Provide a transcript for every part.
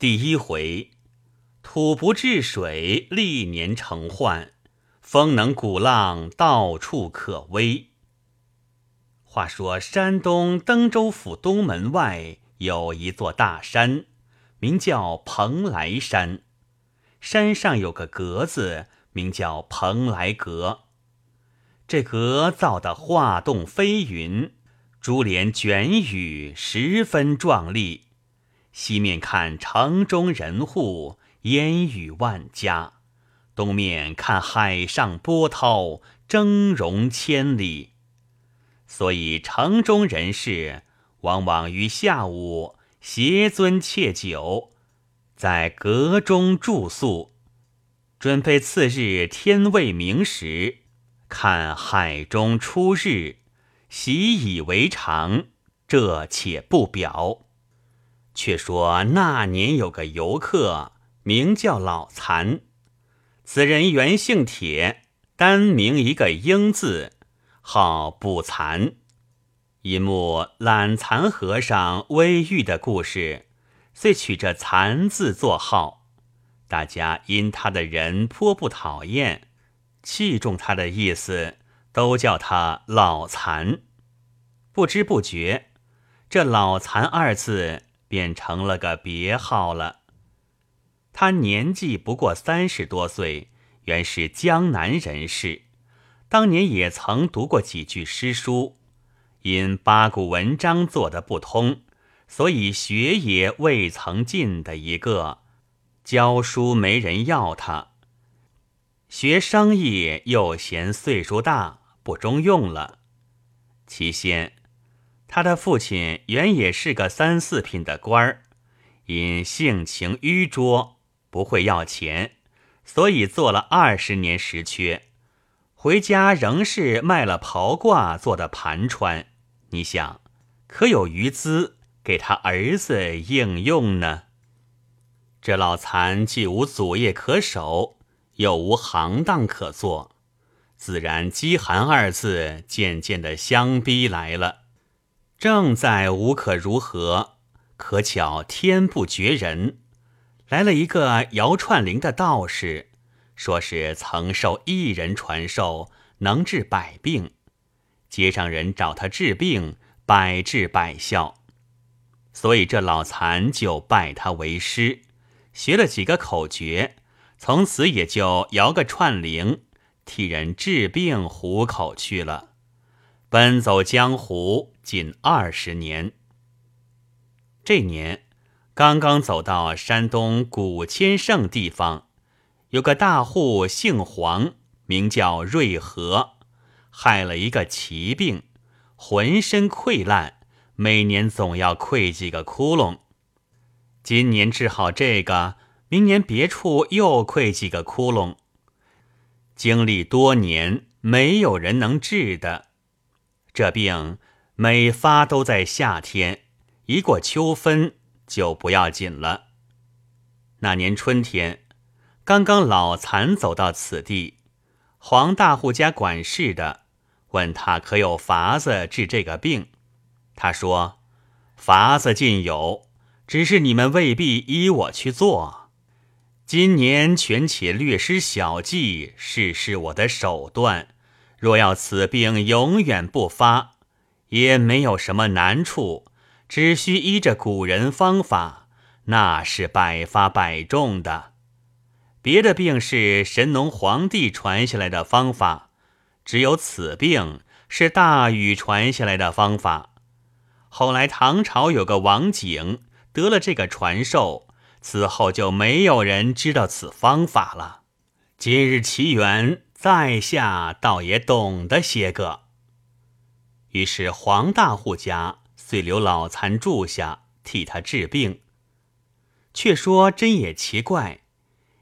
第一回，土不治水，历年成患；风能鼓浪，到处可危。话说山东登州府东门外有一座大山，名叫蓬莱山。山上有个阁子，名叫蓬莱阁。这阁造的画栋飞云，珠帘卷雨，十分壮丽。西面看城中人户，烟雨万家；东面看海上波涛，峥嵘千里。所以城中人士往往于下午携樽窃酒，在阁中住宿，准备次日天未明时看海中出日，习以为常。这且不表。却说那年有个游客，名叫老残。此人原姓铁，单名一个英字，号卜残。一幕懒残和尚微玉的故事，遂取这残字作号。大家因他的人颇不讨厌，器重他的意思，都叫他老残。不知不觉，这老残二字。变成了个别号了。他年纪不过三十多岁，原是江南人士，当年也曾读过几句诗书，因八股文章做得不通，所以学也未曾进的一个，教书没人要他，学生意又嫌岁数大，不中用了。其先。他的父亲原也是个三四品的官儿，因性情迂拙，不会要钱，所以做了二十年时缺，回家仍是卖了袍褂做的盘穿。你想，可有余资给他儿子应用呢？这老残既无祖业可守，又无行当可做，自然饥寒二字渐渐的相逼来了。正在无可如何，可巧天不绝人，来了一个摇串铃的道士，说是曾受一人传授，能治百病。街上人找他治病，百治百效，所以这老残就拜他为师，学了几个口诀，从此也就摇个串铃，替人治病糊口去了。奔走江湖近二十年，这年刚刚走到山东古千胜地方，有个大户姓黄，名叫瑞和，害了一个奇病，浑身溃烂，每年总要溃几个窟窿。今年治好这个，明年别处又溃几个窟窿，经历多年，没有人能治的。这病每发都在夏天，一过秋分就不要紧了。那年春天，刚刚老残走到此地，黄大户家管事的问他可有法子治这个病。他说：“法子尽有，只是你们未必依我去做。今年全且略施小计，试试我的手段。”若要此病永远不发，也没有什么难处，只需依着古人方法，那是百发百中的。别的病是神农皇帝传下来的方法，只有此病是大禹传下来的方法。后来唐朝有个王景得了这个传授，此后就没有人知道此方法了。今日奇缘。在下倒也懂得些个，于是黄大户家遂留老残住下，替他治病。却说真也奇怪，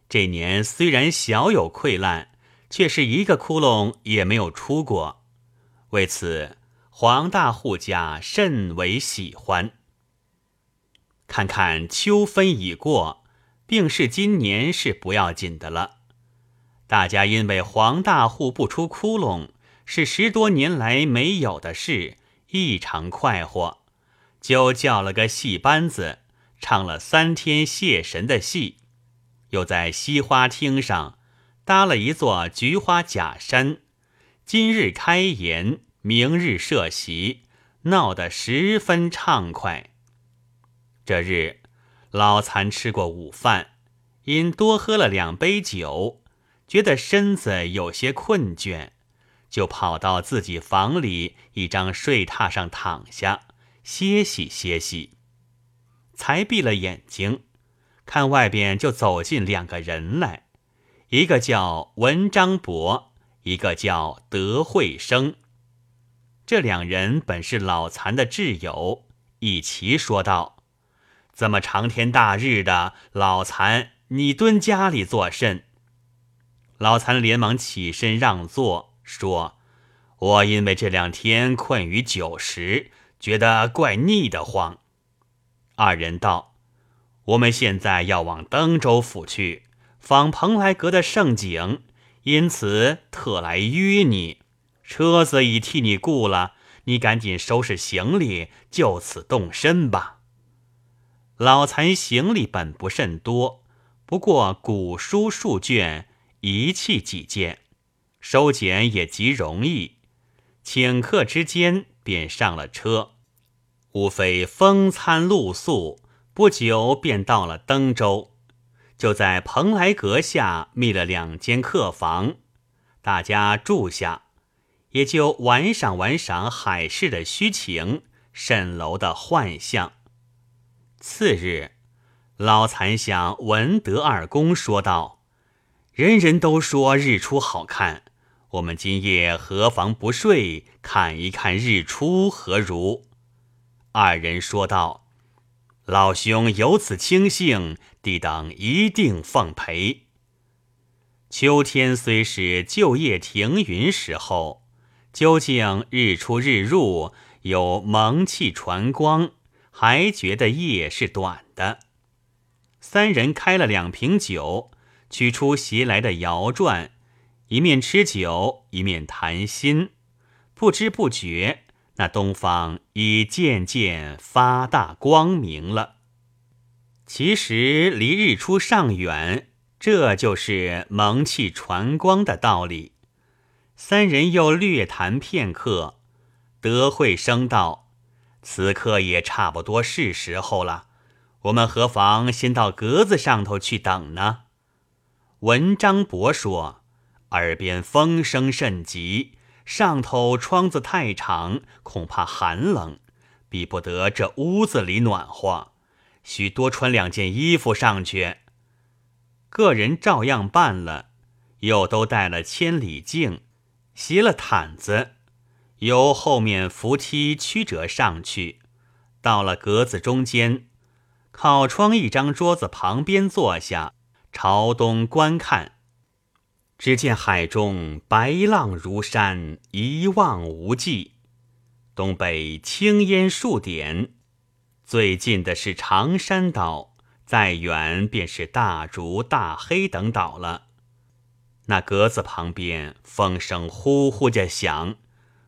这年虽然小有溃烂，却是一个窟窿也没有出过。为此，黄大户家甚为喜欢。看看秋分已过，病逝今年是不要紧的了。大家因为黄大户不出窟窿是十多年来没有的事，异常快活，就叫了个戏班子，唱了三天谢神的戏，又在西花厅上搭了一座菊花假山，今日开筵，明日设席，闹得十分畅快。这日，老残吃过午饭，因多喝了两杯酒，觉得身子有些困倦。就跑到自己房里一张睡榻上躺下歇息歇息，才闭了眼睛，看外边就走进两个人来，一个叫文章伯，一个叫德惠生。这两人本是老残的挚友，一齐说道：“怎么长天大日的，老残你蹲家里作甚？”老残连忙起身让座。说：“我因为这两天困于酒食，觉得怪腻得慌。”二人道：“我们现在要往登州府去访蓬莱阁的盛景，因此特来约你。车子已替你雇了，你赶紧收拾行李，就此动身吧。”老残行李本不甚多，不过古书数卷，仪器几件。收捡也极容易，顷刻之间便上了车，无非风餐露宿，不久便到了登州，就在蓬莱阁下觅了两间客房，大家住下，也就玩赏玩赏海市的虚情，蜃楼的幻象。次日，老残向文德二公说道：“人人都说日出好看。”我们今夜何妨不睡，看一看日出何如？二人说道：“老兄有此清幸，弟等一定奉陪。”秋天虽是旧叶停云时候，究竟日出日入，有蒙气传光，还觉得夜是短的。三人开了两瓶酒，取出携来的摇转。一面吃酒，一面谈心，不知不觉，那东方已渐渐发大光明了。其实离日出尚远，这就是蒙气传光的道理。三人又略谈片刻，德惠生道：“此刻也差不多是时候了，我们何妨先到阁子上头去等呢？”文章伯说。耳边风声甚急，上头窗子太长，恐怕寒冷，比不得这屋子里暖和，需多穿两件衣服上去。个人照样办了，又都带了千里镜，携了毯子，由后面扶梯曲折上去，到了格子中间，靠窗一张桌子旁边坐下，朝东观看。只见海中白浪如山，一望无际；东北青烟数点，最近的是长山岛，再远便是大竹、大黑等岛了。那格子旁边风声呼呼着响，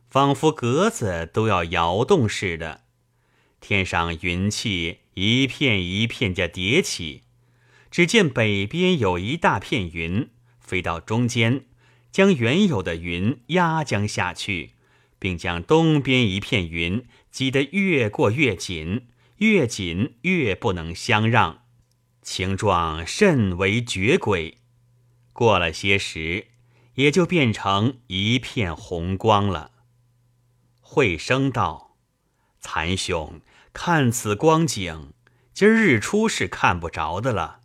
仿佛格子都要摇动似的。天上云气一片一片的叠起，只见北边有一大片云。飞到中间，将原有的云压将下去，并将东边一片云挤得越过越紧，越紧越不能相让，形状甚为绝诡。过了些时，也就变成一片红光了。慧生道：“残兄，看此光景，今儿日出是看不着的了。”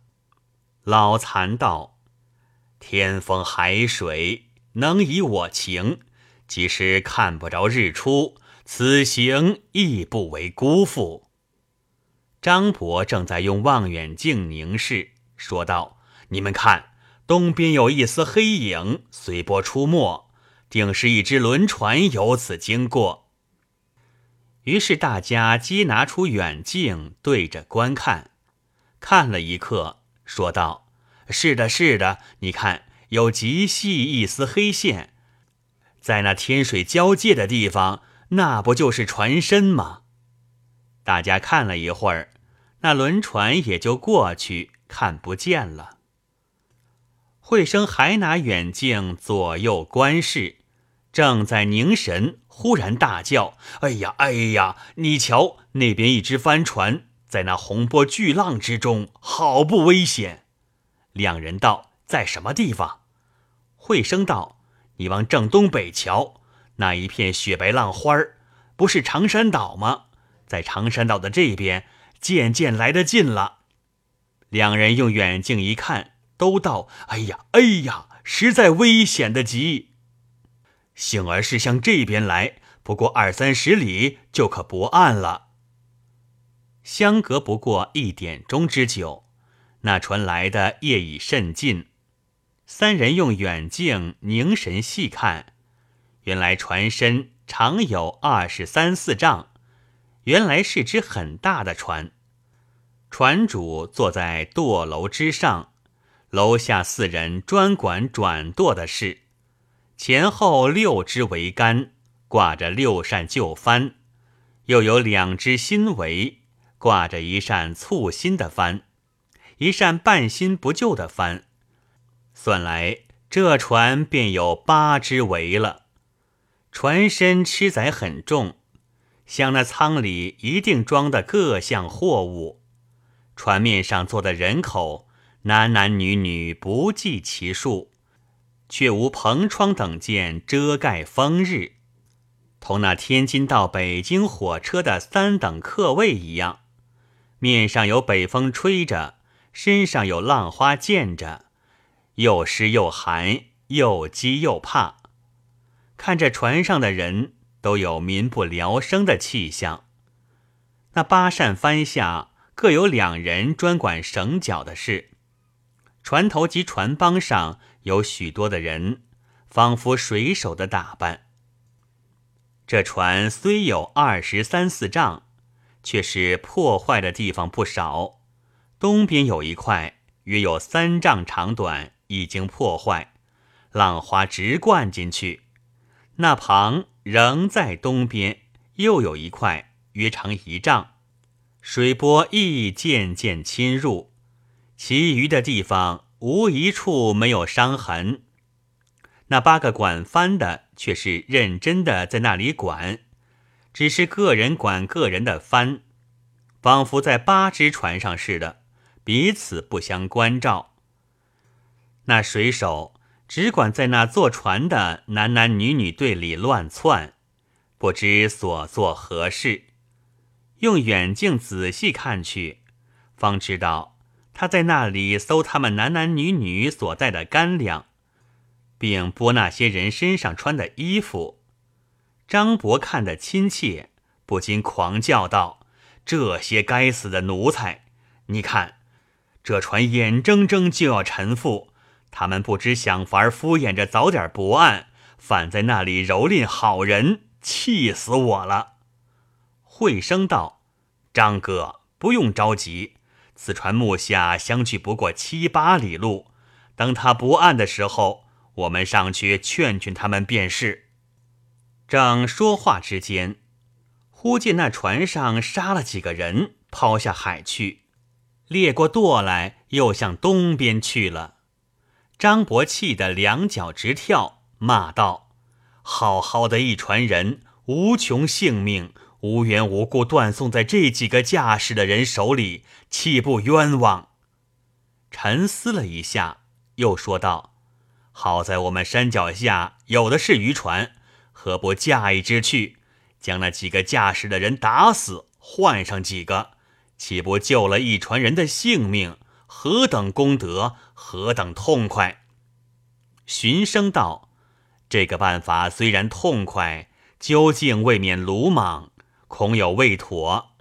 老残道。天风海水能以我情，即使看不着日出，此行亦不为辜负。张伯正在用望远镜凝视，说道：“你们看，东边有一丝黑影随波出没，定是一只轮船由此经过。”于是大家皆拿出远镜对着观看，看了一刻，说道。是的，是的，你看，有极细一丝黑线，在那天水交界的地方，那不就是船身吗？大家看了一会儿，那轮船也就过去，看不见了。惠生还拿远镜左右观视，正在凝神，忽然大叫：“哎呀，哎呀！你瞧，那边一只帆船，在那洪波巨浪之中，好不危险！”两人道：“在什么地方？”惠生道：“你往正东北瞧，那一片雪白浪花儿，不是长山岛吗？在长山岛的这边，渐渐来得近了。”两人用远镜一看。都道：“哎呀，哎呀，实在危险的极。幸而是向这边来，不过二三十里就可泊岸了。相隔不过一点钟之久，那船来的夜已甚近。三人用远镜凝神细看，原来船身长有二十三四丈，原来是只很大的船。船主坐在舵楼之上。”楼下四人专管转舵的事，前后六支桅杆挂着六扇旧帆，又有两只新桅挂着一扇簇新的帆，一扇半新不旧的帆。算来这船便有八只桅了。船身吃载很重，想那舱里一定装的各项货物。船面上坐的人口。男男女女不计其数，却无篷窗等件遮盖风日，同那天津到北京火车的三等客位一样。面上有北风吹着，身上有浪花溅着，又湿又寒，又饥又怕。看着船上的人都有民不聊生的气象。那八扇帆下各有两人专管绳脚的事。船头及船帮上有许多的人，仿佛水手的打扮。这船虽有二十三四丈，却是破坏的地方不少。东边有一块约有三丈长短，已经破坏，浪花直灌进去。那旁仍在东边，又有一块约长一丈，水波亦渐渐侵入。其余的地方无一处没有伤痕。那八个管帆的却是认真的在那里管，只是个人管个人的帆，仿佛在八只船上似的，彼此不相关照。那水手只管在那坐船的男男女女队里乱窜，不知所做何事。用远镜仔细看去，方知道。他在那里搜他们男男女女所带的干粮，并剥那些人身上穿的衣服。张伯看得亲切，不禁狂叫道：“这些该死的奴才！你看，这船眼睁睁就要沉覆，他们不知想法敷衍着早点泊岸，反在那里蹂躏好人，气死我了！”惠生道：“张哥，不用着急。”此船目下相距不过七八里路，等他不岸的时候，我们上去劝劝他们便是。正说话之间，忽见那船上杀了几个人，抛下海去，列过舵来，又向东边去了。张伯气得两脚直跳，骂道：“好好的一船人，无穷性命。”无缘无故断送在这几个驾驶的人手里，岂不冤枉？沉思了一下，又说道：“好在我们山脚下有的是渔船，何不驾一只去，将那几个驾驶的人打死，换上几个，岂不救了一船人的性命？何等功德，何等痛快！”寻声道：“这个办法虽然痛快，究竟未免鲁莽。”恐有未妥，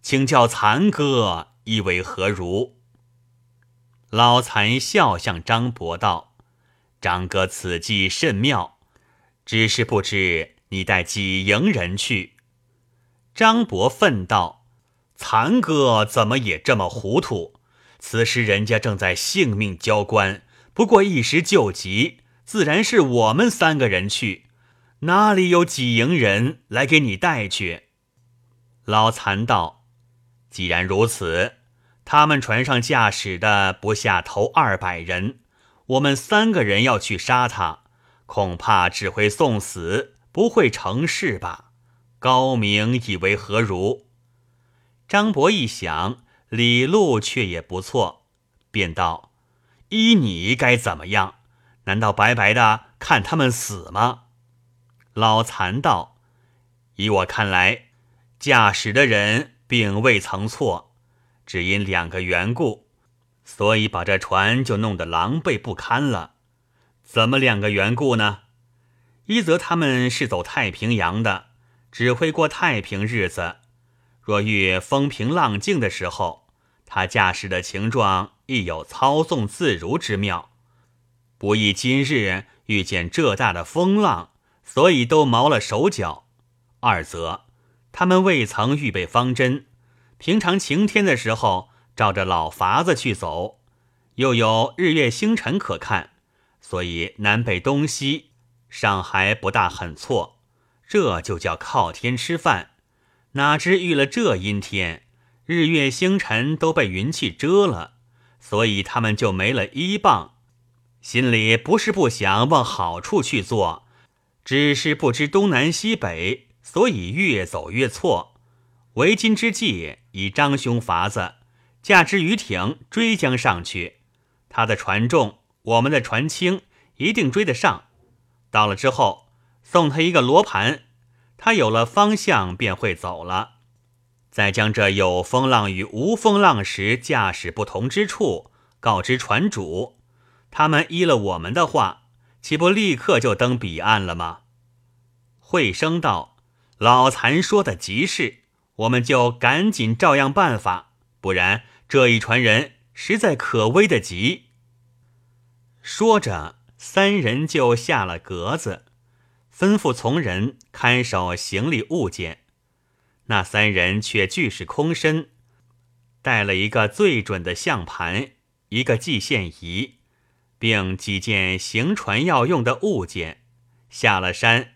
请教残哥意为何如？老残笑向张伯道：“张哥此计甚妙，只是不知你带几营人去。”张伯愤道：“残哥怎么也这么糊涂？此时人家正在性命交关，不过一时救急，自然是我们三个人去，哪里有几营人来给你带去？”老残道：“既然如此，他们船上驾驶的不下头二百人，我们三个人要去杀他，恐怕只会送死，不会成事吧？高明以为何如？张伯一想，李禄却也不错，便道：“依你该怎么样？难道白白的看他们死吗？”老残道：“以我看来，驾驶的人并未曾错。”只因两个缘故，所以把这船就弄得狼狈不堪了。怎么两个缘故呢？一则他们是走太平洋的，只会过太平日子；若遇风平浪静的时候，他驾驶的情状亦有操纵自如之妙。不意今日遇见这大的风浪，所以都毛了手脚。二则他们未曾预备方针。平常晴天的时候，照着老法子去走，又有日月星辰可看，所以南北东西尚还不大很错。这就叫靠天吃饭。哪知遇了这阴天，日月星辰都被云气遮了，所以他们就没了依傍。心里不是不想往好处去做，只是不知东南西北，所以越走越错。为今之计，以张兄法子，驾支鱼艇追将上去。他的船重，我们的船轻，一定追得上。到了之后，送他一个罗盘，他有了方向，便会走了。再将这有风浪与无风浪时驾驶不同之处告知船主，他们依了我们的话，岂不立刻就登彼岸了吗？惠生道：“老残说的极是。”我们就赶紧照样办法，不然这一船人实在可危的极。说着，三人就下了格子，吩咐从人看守行李物件。那三人却俱是空身，带了一个最准的相盘，一个计线仪，并几件行船要用的物件。下了山，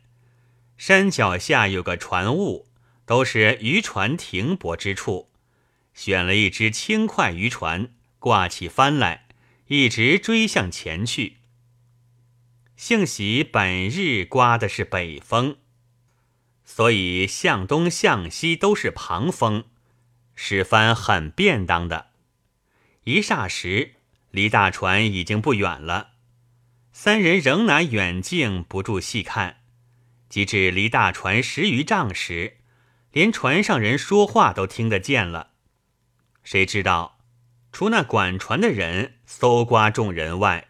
山脚下有个船坞。都是渔船停泊之处，选了一只轻快渔船，挂起帆来，一直追向前去。幸喜本日刮的是北风，所以向东向西都是旁风，使帆很便当的。一霎时，离大船已经不远了，三人仍拿远镜不住细看，及至离大船十余丈时。连船上人说话都听得见了，谁知道，除那管船的人搜刮众人外，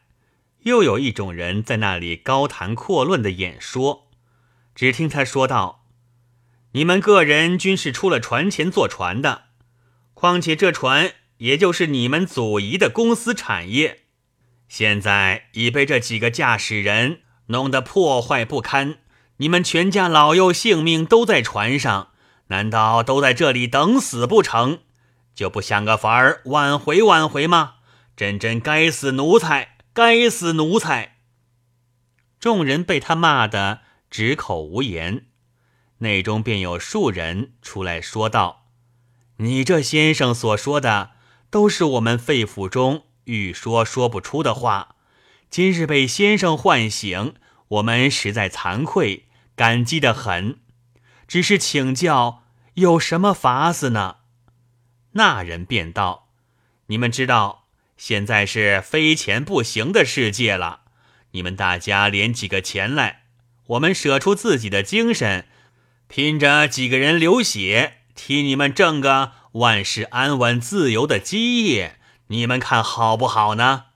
又有一种人在那里高谈阔论的演说。只听他说道：“你们个人均是出了船前坐船的，况且这船也就是你们祖姨的公司产业，现在已被这几个驾驶人弄得破坏不堪，你们全家老幼性命都在船上。”难道都在这里等死不成？就不想个法儿挽回挽回吗？真真该死奴才，该死奴才！众人被他骂得直口无言，内中便有数人出来说道：“你这先生所说的，都是我们肺腑中欲说说不出的话。今日被先生唤醒，我们实在惭愧，感激的很。”只是请教有什么法子呢？那人便道：“你们知道，现在是非钱不行的世界了。你们大家连几个钱来，我们舍出自己的精神，拼着几个人流血，替你们挣个万事安稳、自由的基业。你们看好不好呢？”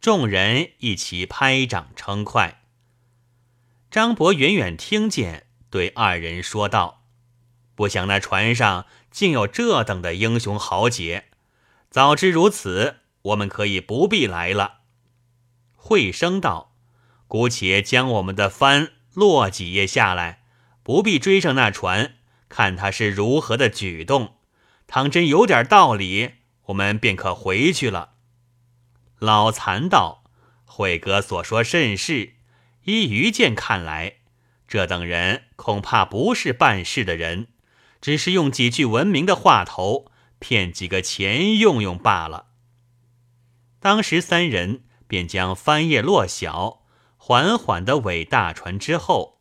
众人一起拍掌称快。张伯远远听见。对二人说道：“不想那船上竟有这等的英雄豪杰，早知如此，我们可以不必来了。”惠生道：“姑且将我们的帆落几页下来，不必追上那船，看他是如何的举动。倘真有点道理，我们便可回去了。”老残道：“惠哥所说甚是，依愚见看来。”这等人恐怕不是办事的人，只是用几句文明的话头，骗几个钱用用罢了。当时三人便将帆叶落小，缓缓的尾大船之后，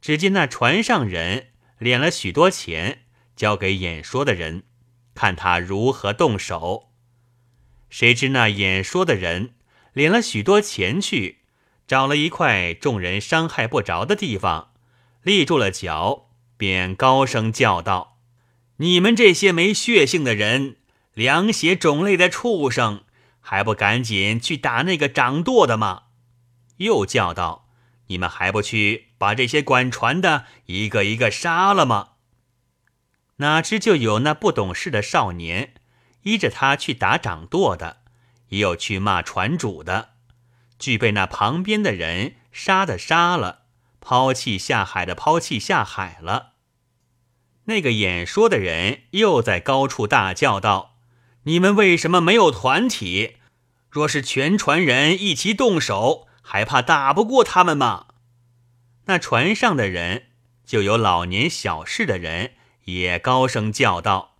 只见那船上人敛了许多钱，交给演说的人，看他如何动手。谁知那演说的人敛了许多钱去，找了一块众人伤害不着的地方，立住了脚，便高声叫道：“你们这些没血性的人，凉血种类的畜生！”还不赶紧去打那个掌舵的吗？又叫道：“你们还不去把这些管船的一个一个杀了吗？”哪知就有那不懂事的少年依着他去打掌舵的，也有去骂船主的，俱被那旁边的人杀的杀了，抛弃下海的抛弃下海了。那个演说的人又在高处大叫道。你们为什么没有团体？若是全船人一起动手，还怕打不过他们吗？那船上的人，就有老年小事的人，也高声叫道：“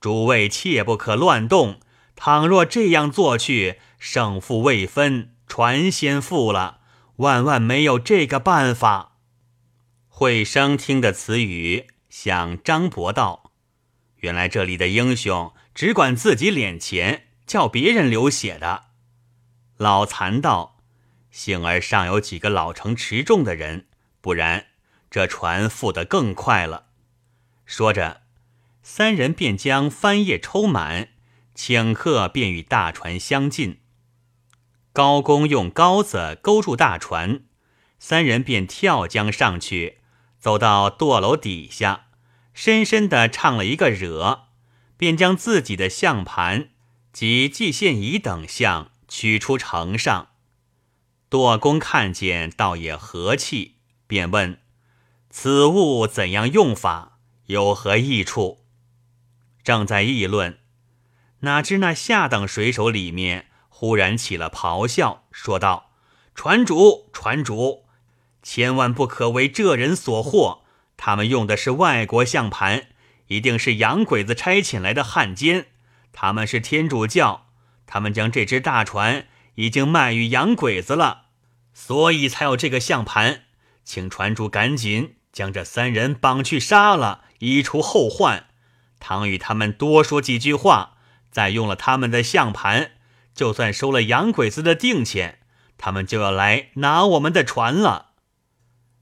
诸位切不可乱动！倘若这样做去，胜负未分，船先覆了，万万没有这个办法。”惠生听的词语，向张伯道：“原来这里的英雄。”只管自己敛钱，叫别人流血的。老残道：“幸而尚有几个老成持重的人，不然这船覆得更快了。”说着，三人便将帆叶抽满，顷刻便与大船相近。高公用篙子勾住大船，三人便跳江上去，走到舵楼底下，深深的唱了一个惹。便将自己的相盘及季献仪等相取出城上，舵工看见，倒也和气，便问：“此物怎样用法？有何益处？”正在议论，哪知那下等水手里面忽然起了咆哮，说道：“船主，船主，千万不可为这人所惑，他们用的是外国相盘。”一定是洋鬼子差遣来的汉奸，他们是天主教，他们将这只大船已经卖与洋鬼子了，所以才有这个相盘。请船主赶紧将这三人绑去杀了，以除后患。倘与他们多说几句话，再用了他们的相盘，就算收了洋鬼子的定钱，他们就要来拿我们的船了。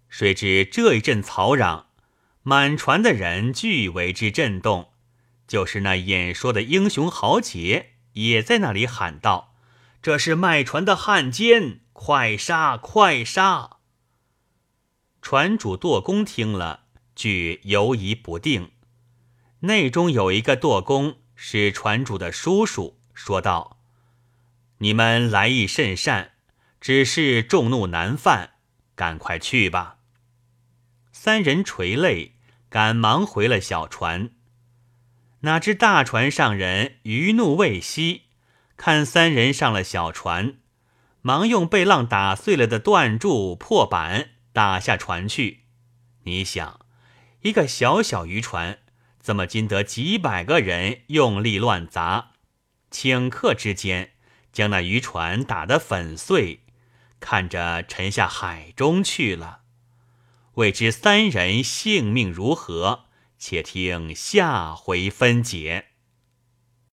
谁知这一阵嘈嚷。满船的人俱为之震动，就是那演说的英雄豪杰也在那里喊道：“这是卖船的汉奸，快杀，快杀！”船主舵工听了，俱犹疑不定。内中有一个舵工是船主的叔叔，说道：“你们来意甚善，只是众怒难犯，赶快去吧。”三人垂泪。赶忙回了小船，哪知大船上人余怒未息，看三人上了小船，忙用被浪打碎了的断柱破板打下船去。你想，一个小小渔船，怎么经得几百个人用力乱砸？顷刻之间，将那渔船打得粉碎，看着沉下海中去了。未知三人性命如何？且听下回分解。